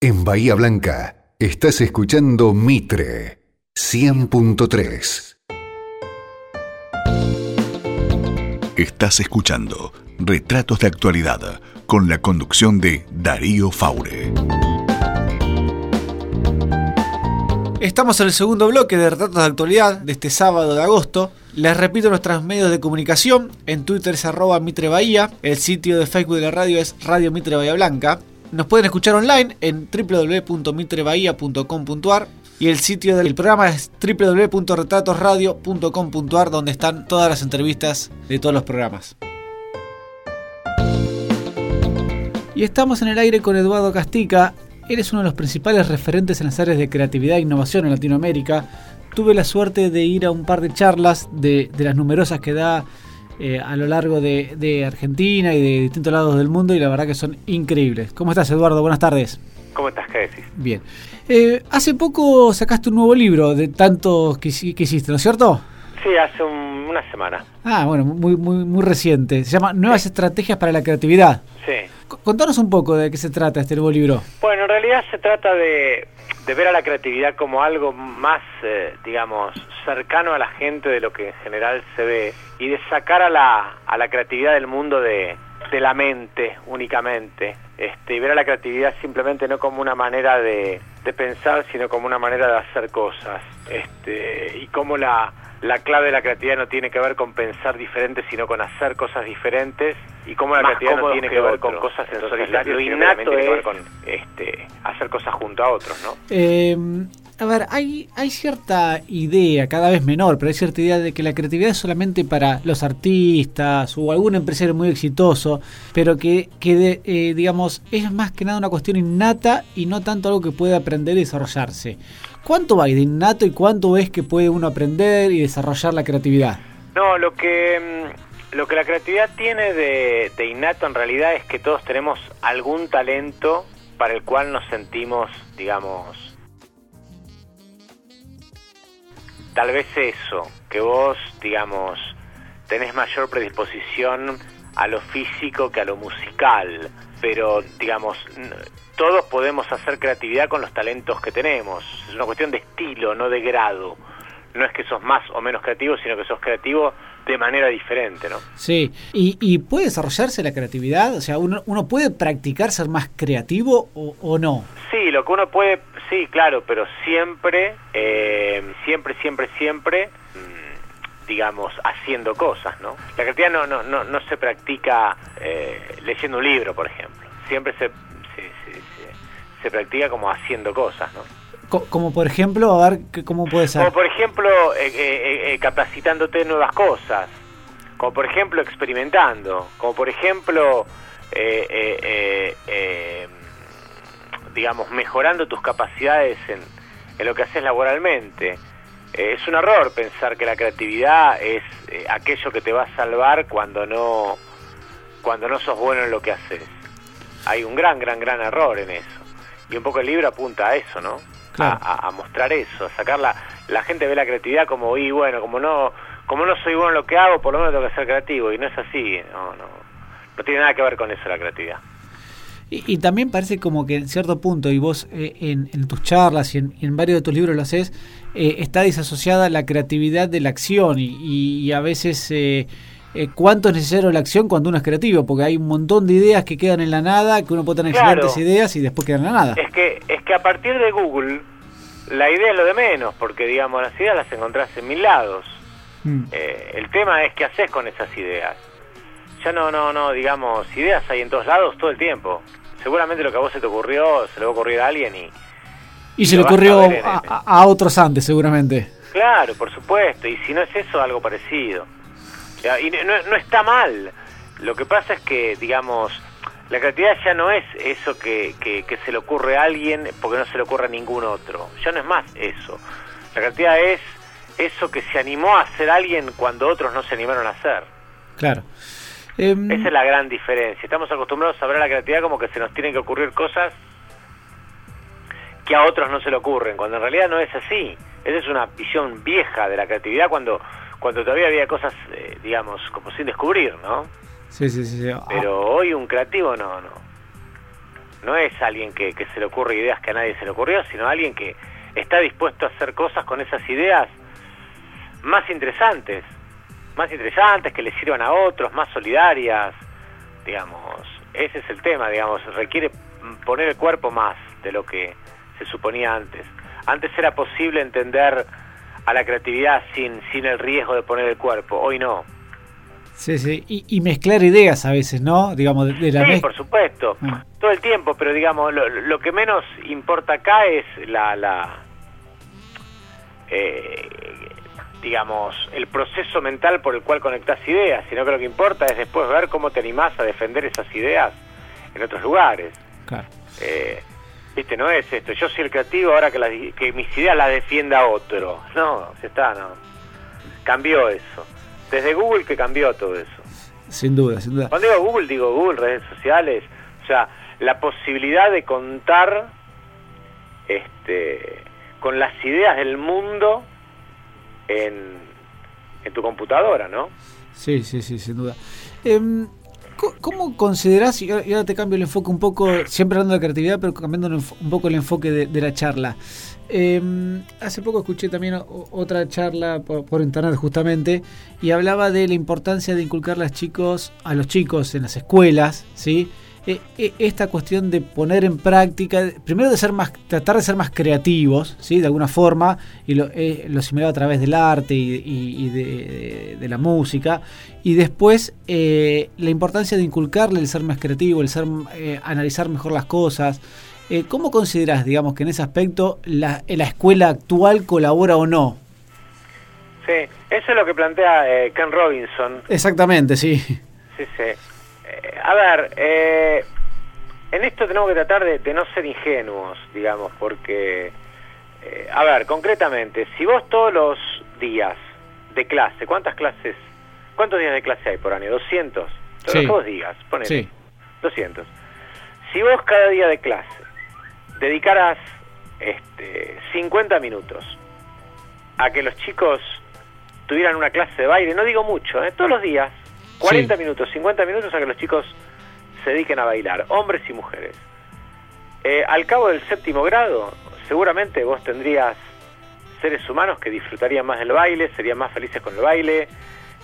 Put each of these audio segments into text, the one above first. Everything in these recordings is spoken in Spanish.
En Bahía Blanca, estás escuchando Mitre 100.3. Estás escuchando Retratos de Actualidad con la conducción de Darío Faure. Estamos en el segundo bloque de Retratos de Actualidad de este sábado de agosto. Les repito nuestros medios de comunicación. En Twitter es arroba Mitre Bahía. El sitio de Facebook de la radio es Radio Mitre Bahía Blanca. Nos pueden escuchar online en www.mitrebahía.com.ar y el sitio del programa es www.retratosradio.com.ar donde están todas las entrevistas de todos los programas. Y estamos en el aire con Eduardo Castica. Eres uno de los principales referentes en las áreas de creatividad e innovación en Latinoamérica. Tuve la suerte de ir a un par de charlas de, de las numerosas que da eh, a lo largo de, Argentina y de distintos lados del mundo y la verdad que son increíbles. ¿Cómo estás, Eduardo? Buenas tardes. ¿Cómo estás? ¿Qué decís? Bien. Eh, hace poco sacaste un nuevo libro de tantos que, hiciste, ¿no es cierto? Sí, hace una semana. Ah, bueno, muy, muy, muy reciente. Se llama Nuevas Estrategias para la Creatividad. Sí. Contanos un poco de qué se trata este nuevo libro. Bueno, en realidad se trata de, ver a la creatividad como algo más, eh, digamos, cercano a la gente de lo que en general se ve y de sacar a la, a la creatividad del mundo de, de la mente únicamente este, y ver a la creatividad simplemente no como una manera de, de pensar sino como una manera de hacer cosas este, y como la, la clave de la creatividad no tiene que ver con pensar diferente sino con hacer cosas diferentes y como la creatividad no tiene que, ver con cosas en solitario lo innato es ver con este, hacer cosas junto a otros ¿no? Eh, a ver, hay, hay cierta idea, cada vez menor, pero hay cierta idea de que la creatividad es solamente para los artistas o algún empresario muy exitoso, pero que, que eh, digamos, es más que nada una cuestión innata y no tanto algo que puede aprender y desarrollarse. ¿Cuánto va de innato y cuánto es que puede uno aprender y desarrollar la creatividad? No, lo que, mm, lo que la creatividad tiene de, de innato en realidad es que todos tenemos algún talento para el cual nos sentimos, digamos, tal vez eso, que vos, digamos, tenés mayor predisposición a lo físico que a lo musical, pero, digamos, todos podemos hacer creatividad con los talentos que tenemos. Es una cuestión de estilo, no de grado. No es que sos más o menos creativo, sino que sos creativo de manera diferente, ¿no? Sí, ¿y, puede desarrollarse la creatividad? O sea, ¿uno, uno puede practicar ser más creativo o, o no? Sí, lo que uno puede Sí, claro, pero siempre, eh, siempre, siempre, siempre, mm, digamos, haciendo cosas, ¿no? La creatividad no, no, no, no se practica eh, leyendo un libro, por ejemplo. Siempre se, se, se, practica como haciendo cosas, ¿no? Como por ejemplo, a ver, ¿cómo puede ser? Como por ejemplo, eh, capacitándote en nuevas cosas. Como por ejemplo, experimentando. Como por ejemplo, eh, digamos, mejorando tus capacidades en, en lo que haces laboralmente. Es un error pensar que la creatividad es eh, aquello que te va a salvar cuando no, cuando no sos bueno en lo que haces. Hay un gran, gran, gran error en eso. Y un poco el libro apunta a eso, ¿no? A, mostrar eso, a sacar la, gente ve la creatividad como, y bueno, como no, como no soy bueno en lo que hago, por lo menos tengo que ser creativo. Y no es así, no, no, no tiene nada que ver con eso la creatividad. Y, también parece como que en cierto punto, y vos eh, en, tus charlas y en, varios de tus libros lo haces, eh, está disasociada la creatividad de la acción y, a veces eh, cuánto es necesario la acción cuando uno es creativo, porque hay un montón de ideas que quedan en la nada, que uno puede tener excelentes ideas y después quedan en la nada. Es que, es que a partir de Google la idea es lo de menos, porque digamos las ideas las encontrás en mil lados. Mm. el tema es qué haces con esas ideas. Ya no, no, no, digamos, ideas hay en todos lados todo el tiempo seguramente lo que a vos se te ocurrió, se le va a ocurrir a alguien y... Y, se le ocurrió a, otros antes, seguramente. Claro, por supuesto, y si no es eso, algo parecido. Y no, está mal. Lo que pasa es que, digamos, la creatividad ya no es eso que, que, se le ocurre a alguien porque no se le ocurre a ningún otro. Ya no es más eso. La creatividad es eso que se animó a hacer alguien cuando otros no se animaron a hacer. Claro. Esa es la gran diferencia. Estamos acostumbrados a ver la creatividad como que se nos tienen que ocurrir cosas que a otros no se le ocurren, cuando en realidad no es así. Esa es una visión vieja de la creatividad cuando, cuando todavía había cosas, eh, digamos, como sin descubrir, ¿no? Sí, sí, sí. Pero hoy un creativo no, no. no es alguien que, que se le ocurre ideas que a nadie se le ocurrió, sino alguien que está dispuesto a hacer cosas con esas ideas más interesantes, más interesantes, que le sirvan a otros, más solidarias, digamos, ese es el tema, digamos, requiere poner el cuerpo más de lo que se suponía antes. Antes era posible entender a la creatividad sin, sin el riesgo de poner el cuerpo, hoy no. Sí, sí, y, mezclar ideas a veces, ¿no? Digamos, de, la sí, por supuesto, ah. todo el tiempo, pero digamos, lo, que menos importa acá es la, la eh, digamos, el proceso mental por el cual conectas ideas, sino que lo que importa es después ver cómo te animás a defender esas ideas en otros lugares. Claro. Eh, Viste, no es esto, yo soy el creativo ahora que, que mis ideas las defienda otro. No, se está, no. Cambió eso. Desde Google que cambió todo eso. Sin duda, sin duda. Cuando digo Google, digo Google, redes sociales, o sea, la posibilidad de contar este, con las ideas del mundo en, en tu computadora, ¿no? Sí, sí, sí, sin duda. Em, ¿Cómo considerás, y ahora te cambio el enfoque un poco, siempre hablando de creatividad, pero cambiando un poco el enfoque de, la charla? Em, hace poco escuché también otra charla por, internet justamente y hablaba de la importancia de inculcar a los chicos, a los chicos en las escuelas, ¿sí? E, e, esta cuestión de poner en práctica, primero de ser más, tratar de ser más creativos, ¿sí? de alguna forma, y lo, eh, lo a través del arte y, de, la música, y después eh, la importancia de inculcarle el ser más creativo, el ser eh, analizar mejor las cosas. ¿Cómo consideras, digamos, que en ese aspecto la, la escuela actual colabora o no? Sí, eso es lo que plantea Ken Robinson. Exactamente, sí. Sí, sí a ver, eh, en esto tenemos que tratar de, no ser ingenuos, digamos, porque, eh, a ver, concretamente, si vos todos los días de clase, ¿cuántas clases, cuántos días de clase hay por año? 200. Todos los días, ponete. Sí. 200. Si vos cada día de clase dedicaras este, 50 minutos a que los chicos tuvieran una clase de baile, no digo mucho, ¿eh? todos los días, 40 minutos, 50 minutos a que los chicos se dediquen a bailar, hombres y mujeres. Eh, al cabo del séptimo grado, seguramente vos tendrías seres humanos que disfrutarían más del baile, serían más felices con el baile.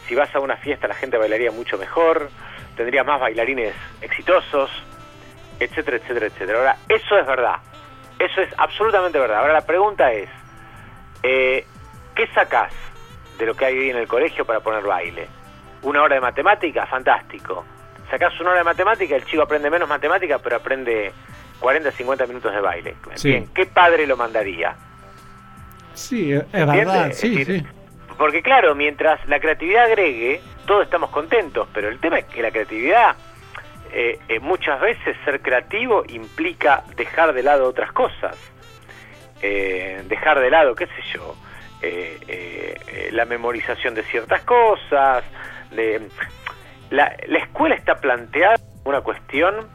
Si vas a una fiesta, la gente bailaría mucho mejor, tendría más bailarines exitosos, etcétera, etcétera, etcétera. Ahora, eso es verdad. Eso es absolutamente verdad. Ahora, la pregunta es: eh, ¿qué sacás de lo que hay hoy en el colegio para poner baile? Una hora de matemática, fantástico. Sacás una hora de matemática, el chico aprende menos matemática, pero aprende 40, 50 minutos de baile. Bien, ¿qué padre lo mandaría? Sí, es verdad, sí, sí. Porque claro, mientras la creatividad agregue, todos estamos contentos, pero el tema es que la creatividad, eh, eh, muchas veces ser creativo implica dejar de lado otras cosas. Eh, dejar de lado, qué sé yo, la memorización de ciertas cosas, la, la escuela está planteada una cuestión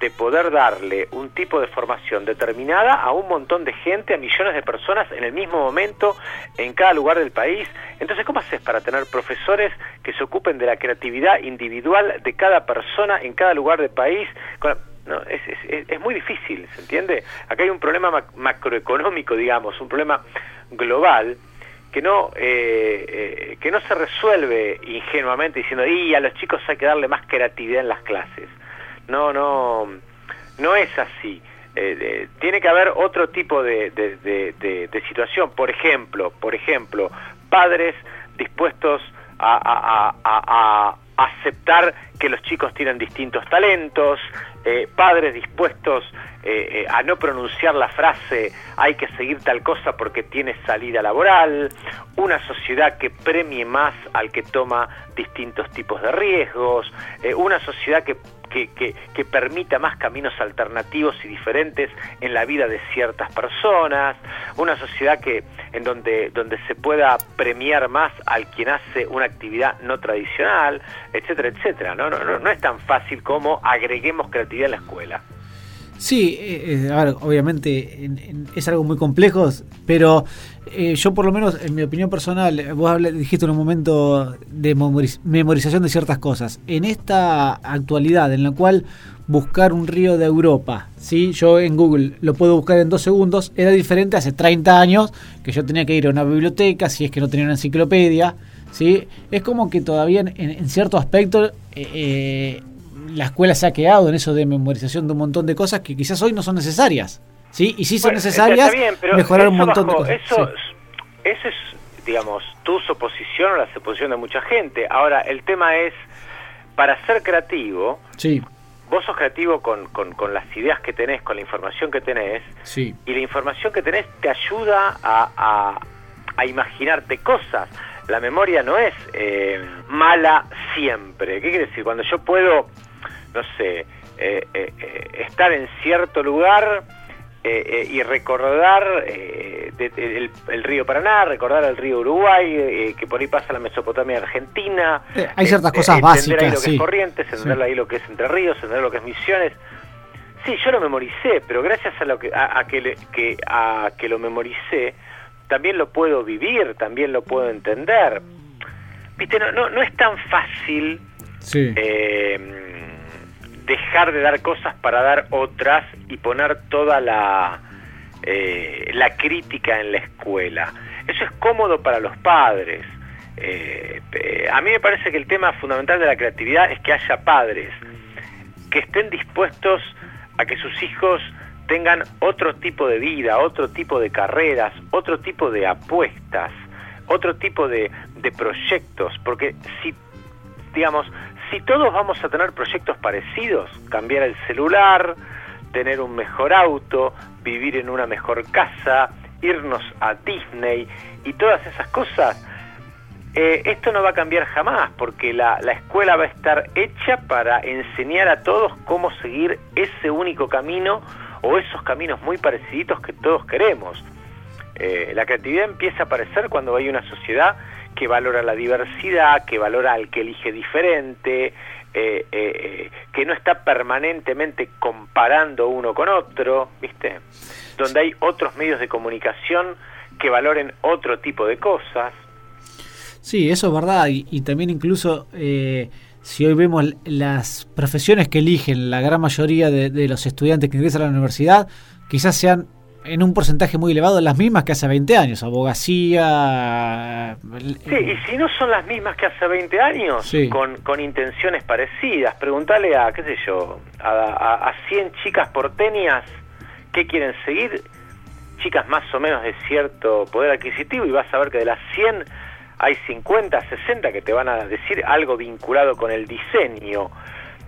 de poder darle un tipo de formación determinada a un montón de gente, a millones de personas en el mismo momento, en cada lugar del país. Entonces, ¿cómo haces para tener profesores que se ocupen de la creatividad individual de cada persona en cada lugar del país? No, es, es, es, muy difícil, ¿se entiende? Acá hay un problema macroeconómico, digamos, un problema global que no eh, eh, que no se resuelve ingenuamente diciendo y a los chicos hay que darle más creatividad en las clases no no no es así. Eh, tiene que haber otro tipo de, de, situación. Por ejemplo por ejemplo padres dispuestos a, a, aceptar que los chicos tienen distintos talentos padres dispuestos eh, eh, a no pronunciar la frase hay que seguir tal cosa porque tiene salida laboral, una sociedad que premie más al que toma distintos tipos de riesgos, eh, una sociedad que, que, que, permita más caminos alternativos y diferentes en la vida de ciertas personas, una sociedad que en donde, donde se pueda premiar más al quien hace una actividad no tradicional, etcétera, etcétera. No, no, no, no es tan fácil como agreguemos creatividad en la escuela. Sí, eh, eh, a ver, obviamente es algo muy complejo, pero eh, yo por lo menos, en mi opinión personal, vos dijiste en un momento de memorización de ciertas cosas. En esta actualidad en la cual buscar un río de Europa, ¿sí? yo en Google lo puedo buscar en dos segundos, era diferente hace 30 años que yo tenía que ir a una biblioteca si es que no tenía una enciclopedia. ¿sí? Es como que todavía en, cierto aspecto la escuela se ha quedado en eso de memorización de un montón de cosas que quizás hoy no son necesarias. ¿sí? Y si son necesarias, mejorar un montón de cosas. Eso, eso es, digamos, tu suposición o la suposición de mucha gente. Ahora, el tema es, para ser creativo, sí. vos sos creativo con, con, las ideas que tenés, con la información que tenés, sí. y la información que tenés te ayuda a, a, a imaginarte cosas la memoria no es eh, mala siempre. ¿Qué quiere decir? Cuando yo puedo no sé, eh, eh, eh, estar en cierto lugar y recordar el, río Paraná, recordar el río Uruguay, que por ahí pasa la Mesopotamia Argentina. hay ciertas cosas básicas. Entender ahí lo que es Corrientes, entender ahí lo que es Entre Ríos, entender lo que es Misiones. Sí, yo lo memoricé, pero gracias a, lo que, a, que, que, a que lo memoricé, también lo puedo vivir, también lo puedo entender. Viste, no, no, no es tan fácil sí dejar de dar cosas para dar otras y poner toda la, eh, la crítica en la escuela. Eso es cómodo para los padres. Eh, a mí me parece que el tema fundamental de la creatividad es que haya padres que estén dispuestos a que sus hijos tengan otro tipo de vida, otro tipo de carreras, otro tipo de apuestas, otro tipo de, de proyectos, porque si, digamos, si todos vamos a tener proyectos parecidos, cambiar el celular, tener un mejor auto, vivir en una mejor casa, irnos a Disney y todas esas cosas, eh, esto no va a cambiar jamás porque la, escuela va a estar hecha para enseñar a todos cómo seguir ese único camino o esos caminos muy parecidos que todos queremos. Eh, la creatividad empieza a aparecer cuando hay una sociedad que valora la diversidad, que valora al que elige diferente, eh, eh, eh, que no está permanentemente comparando uno con otro, ¿viste? Donde hay otros medios de comunicación que valoren otro tipo de cosas. Sí, eso es verdad. Y, también incluso si hoy vemos las profesiones que eligen la gran mayoría de, de los estudiantes que ingresan a la universidad, quizás sean en un porcentaje muy elevado las mismas que hace 20 años, abogacía. Sí, y si no son las mismas que hace 20 años, con, con intenciones parecidas, preguntale a, qué sé yo, a, a, 100 chicas porteñas qué quieren seguir, chicas más o menos de cierto poder adquisitivo, y vas a ver que de las 100 hay 50, 60 que te van a decir algo vinculado con el diseño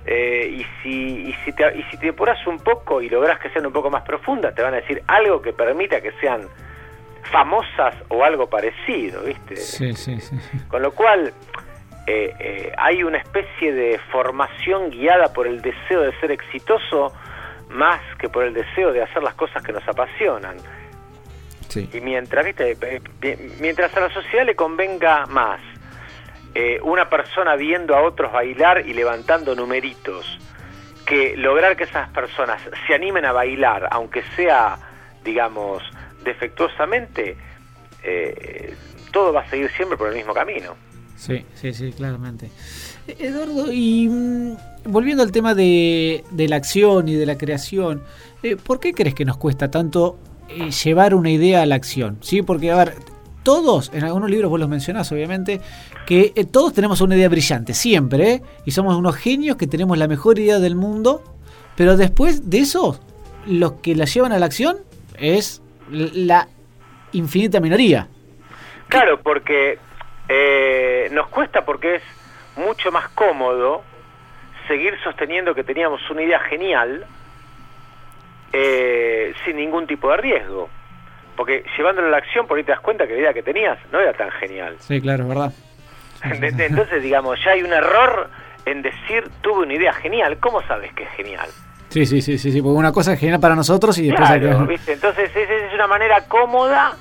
eh, y, si, y, si te, y si te depuras un poco y logras que sean un poco más profundas, te van a decir algo que permita que sean famosas o algo parecido, ¿viste? Sí, sí, sí. Con lo cual, eh, eh, hay una especie de formación guiada por el deseo de ser exitoso más que por el deseo de hacer las cosas que nos apasionan. Sí. Y mientras, ¿viste? mientras a la sociedad le convenga más eh, una persona viendo a otros bailar y levantando numeritos, que lograr que esas personas se animen a bailar, aunque sea, digamos, defectuosamente, eh, todo va a seguir siempre por el mismo camino. Sí, sí, sí, claramente. Eduardo, y mm, volviendo al tema de, de, la acción y de la creación, eh, ¿por qué crees que nos cuesta tanto llevar una idea a la acción? ¿Sí? Porque, a ver, todos, en algunos libros vos los mencionás obviamente, que eh, todos tenemos una idea brillante, siempre, ¿eh? y somos unos genios que tenemos la mejor idea del mundo, pero después de eso, los que la llevan a la acción es la infinita minoría. Claro, porque eh, nos cuesta porque es mucho más cómodo seguir sosteniendo que teníamos una idea genial sin ningún tipo de riesgo. Porque llevándolo a la acción, por ahí te das cuenta que la idea que tenías no era tan genial. Sí, claro, es verdad. Entonces, digamos, ya hay un error en decir tuve una idea genial. ¿Cómo sabes que es genial? Sí, sí, sí, sí, sí porque una cosa es genial para nosotros y después hay que... Entonces, esa es una manera cómoda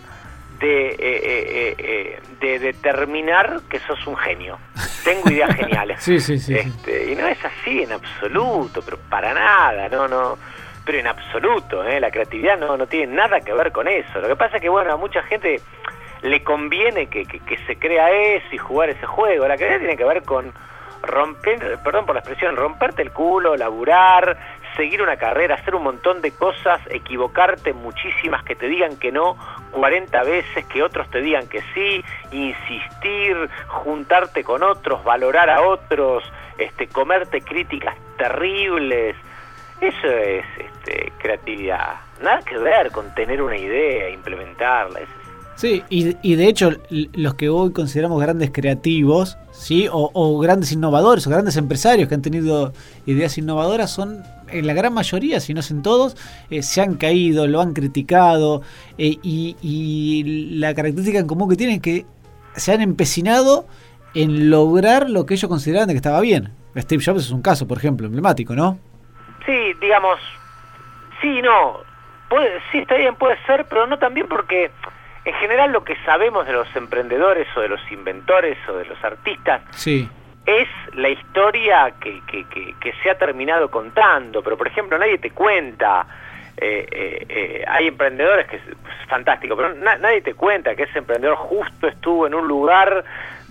de, eh, eh, eh, de determinar que sos un genio. Tengo ideas geniales. sí, sí, sí, este, Y no es así en absoluto, pero para nada, no, no en absoluto, ¿eh? la creatividad no, no tiene nada que ver con eso. Lo que pasa es que, bueno, a mucha gente le conviene que, que, se crea eso y jugar ese juego. La creatividad tiene que ver con romper, perdón por la expresión, romperte el culo, laburar, seguir una carrera, hacer un montón de cosas, equivocarte muchísimas, que te digan que no 40 veces, que otros te digan que sí, insistir, juntarte con otros, valorar a otros, este, comerte críticas terribles. Eso es este, creatividad. Nada que ver con tener una idea, implementarla. Sí, y, y, de hecho los que hoy consideramos grandes creativos, ¿sí? O, grandes innovadores o grandes empresarios que han tenido ideas innovadoras son, en la gran mayoría, si no es en todos, eh, se han caído, lo han criticado eh, y, y, la característica en común que tienen es que se han empecinado en lograr lo que ellos consideraban que estaba bien. Steve Jobs es un caso, por ejemplo, emblemático, ¿no? Sí, digamos, sí, no, puede, sí está bien, puede ser, pero no también porque en general lo que sabemos de los emprendedores o de los inventores o de los artistas sí. es la historia que, que, que, se ha terminado contando, pero por ejemplo nadie te cuenta, eh, eh, eh hay emprendedores que es fantástico, pero nadie te cuenta que ese emprendedor justo estuvo en un lugar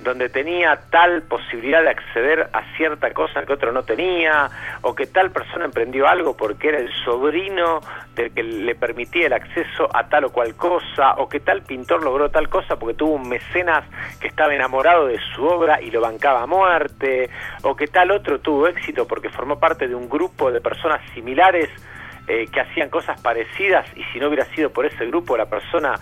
donde tenía tal posibilidad de acceder a cierta cosa que otro no tenía, o que tal persona emprendió algo porque era el sobrino del que le permitía el acceso a tal o cual cosa, o que tal pintor logró tal cosa porque tuvo un mecenas que estaba enamorado de su obra y lo bancaba a muerte, o que tal otro tuvo éxito porque formó parte de un grupo de personas similares eh, que hacían cosas parecidas y si no hubiera sido por ese grupo la persona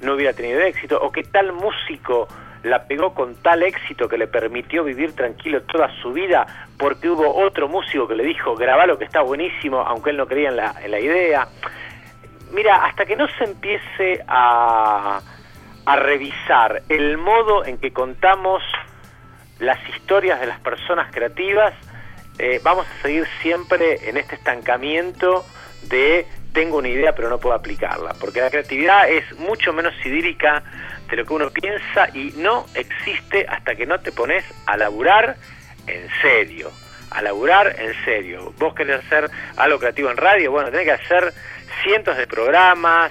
no hubiera tenido éxito, o que tal músico la pegó con tal éxito que le permitió vivir tranquilo toda su vida porque hubo otro músico que le dijo graba lo que está buenísimo aunque él no creía en la, en la idea. Mira, hasta que no se empiece a, a revisar el modo en que contamos las historias de las personas creativas, eh, vamos a seguir siempre en este estancamiento de tengo una idea pero no puedo aplicarla, porque la creatividad es mucho menos idílica de lo que uno piensa y no existe hasta que no te pones a laburar en serio, a laburar en serio. Vos querés hacer algo creativo en radio, bueno, tenés que hacer cientos de programas,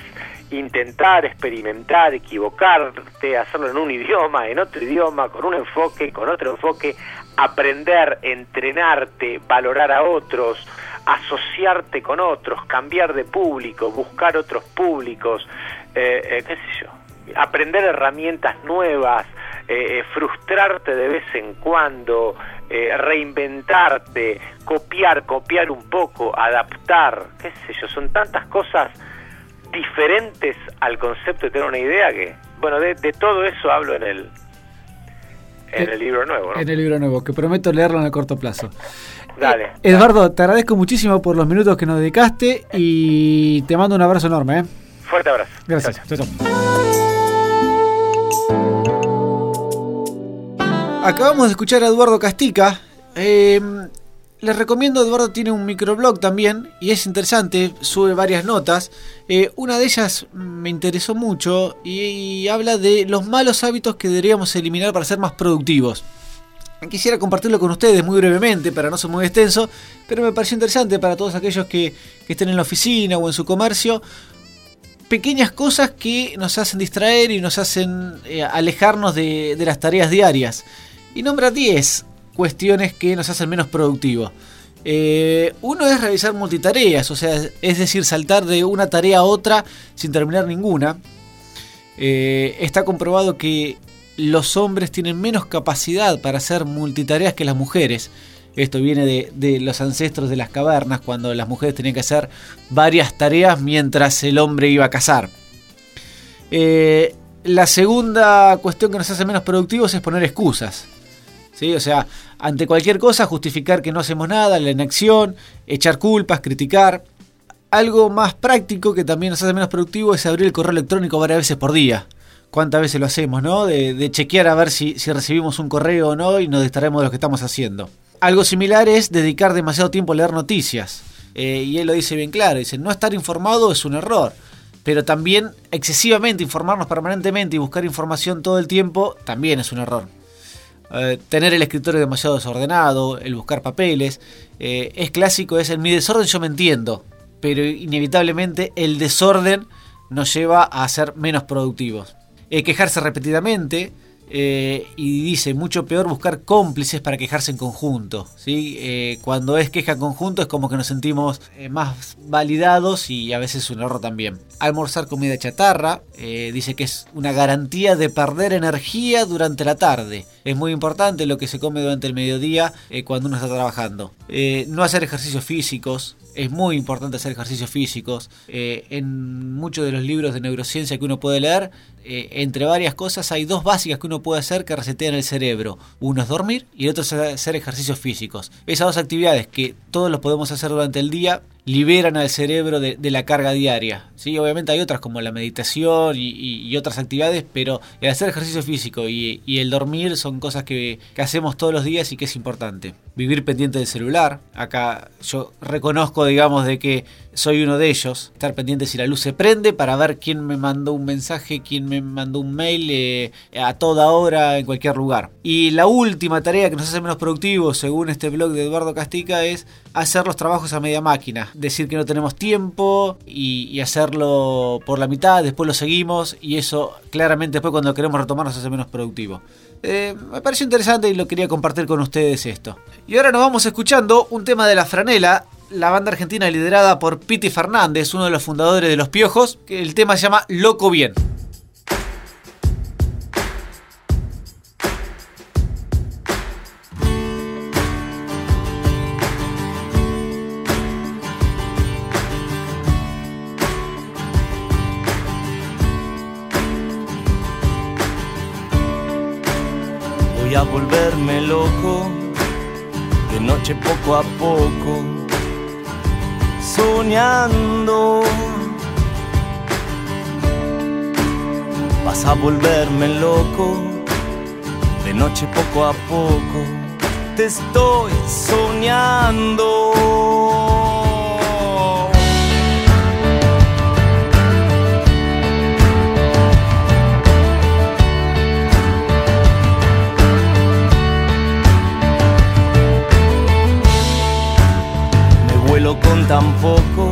intentar, experimentar, equivocarte, hacerlo en un idioma, en otro idioma, con un enfoque, con otro enfoque, aprender, entrenarte, valorar a otros, asociarte con otros, cambiar de público, buscar otros públicos, eh, eh, qué sé yo, aprender herramientas nuevas, eh, eh, frustrarte de vez en cuando, reinventarte, copiar, copiar un poco, adaptar, qué sé yo, son tantas cosas diferentes al concepto de tener una idea que, bueno, de, todo eso hablo en el, en el libro nuevo. En el libro nuevo, que prometo leerlo en el corto plazo. Dale. Eduardo, te agradezco muchísimo por los minutos que nos dedicaste y te mando un abrazo enorme. ¿eh? Fuerte abrazo. Gracias. Acabamos de escuchar a Eduardo Castica. Em, les recomiendo, Eduardo tiene un microblog también y es interesante, sube varias notas. Eh, una de ellas me interesó mucho y, habla de los malos hábitos que deberíamos eliminar para ser más productivos. Quisiera compartirlo con ustedes muy brevemente para no ser muy extenso, pero me pareció interesante para todos aquellos que, estén en la oficina o en su comercio. Pequeñas cosas que nos hacen distraer y nos hacen eh, alejarnos de las tareas diarias y nombra 10 cuestiones que nos hacen menos productivos. Eh, uno es realizar multitareas, o sea, es decir, saltar de una tarea a otra sin terminar ninguna. Eh, está comprobado que los hombres tienen menos capacidad para hacer multitareas que las mujeres. Esto viene de, los ancestros de las cavernas, cuando las mujeres tenían que hacer varias tareas mientras el hombre iba a cazar. Eh, la segunda cuestión que nos hace menos productivos es poner excusas. O sea, ante cualquier cosa justificar que no hacemos nada, la inacción, echar culpas, criticar. Algo más práctico que también nos hace menos productivo es abrir el correo electrónico varias veces por día. ¿Cuántas veces lo hacemos, no? De, chequear a ver si, recibimos un correo o no y nos distraemos de lo que estamos haciendo. Algo similar es dedicar demasiado tiempo a leer noticias. Eh, y él lo dice bien claro, dice, no estar informado es un error pero también excesivamente informarnos permanentemente y buscar información todo el tiempo también es un error. Eh, tener el escritorio demasiado desordenado, el buscar papeles. Eh, es clásico, es en mi desorden yo me entiendo. pero inevitablemente el desorden nos lleva a ser menos productivos. Eh, quejarse repetidamente, eh, y dice, mucho peor buscar cómplices para quejarse en conjunto. ¿sí? Eh, cuando es queja en conjunto es como que nos sentimos más validados y a veces un error también. Almorzar comida chatarra, dice que es una garantía de perder energía durante la tarde. Es muy importante lo que se come durante el mediodía cuando uno está trabajando. no hacer ejercicios físicos, es muy importante hacer ejercicios físicos. en muchos de los libros de neurociencia que uno puede leer, entre varias cosas, hay dos básicas que uno puede hacer que resetean el cerebro. Uno es dormir y el otro es hacer ejercicios físicos. Esas dos actividades que todos los podemos hacer durante el día liberan al cerebro de, la carga diaria. ¿sí? Obviamente hay otras como la meditación y, otras actividades, pero el hacer ejercicio físico y, el dormir son cosas que, hacemos todos los días y que es importante. Vivir pendiente del celular. Acá yo reconozco, digamos, de que soy uno de ellos. Estar pendiente si la luz se prende para ver quién me mandó un mensaje, quién me mandó un mail eh, a toda hora en cualquier lugar. Y la última tarea que nos hace menos productivos, según este blog de Eduardo Castica, es hacer los trabajos a media máquina decir que no tenemos tiempo y, hacerlo por la mitad, después lo seguimos y eso claramente después cuando queremos retomar nos hace menos productivo. Eh, me pareció interesante y lo quería compartir con ustedes esto. Y ahora nos vamos escuchando un tema de la franela, la banda argentina liderada por Piti Fernández, uno de los fundadores de Los Piojos, que el tema se llama Loco Bien. Poco a poco, soñando. Vas a volverme loco, de noche poco a poco, te estoy soñando. Con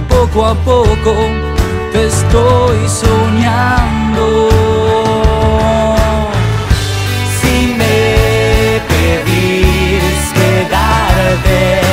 poco a poco te estoy soñando. Si me pedís quedarte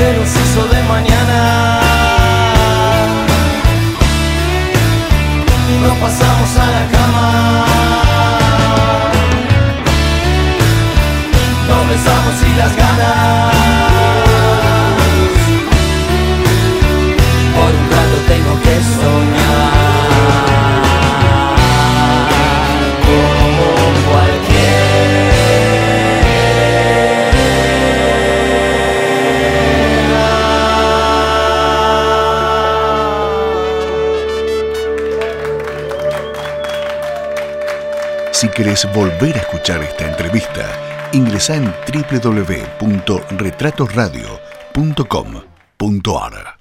Se nos hizo de mañana. Nos pasamos a la cama. Nos besamos y las ganas. Querés volver a escuchar esta entrevista, ingresa en www.retratosradio.com.ar.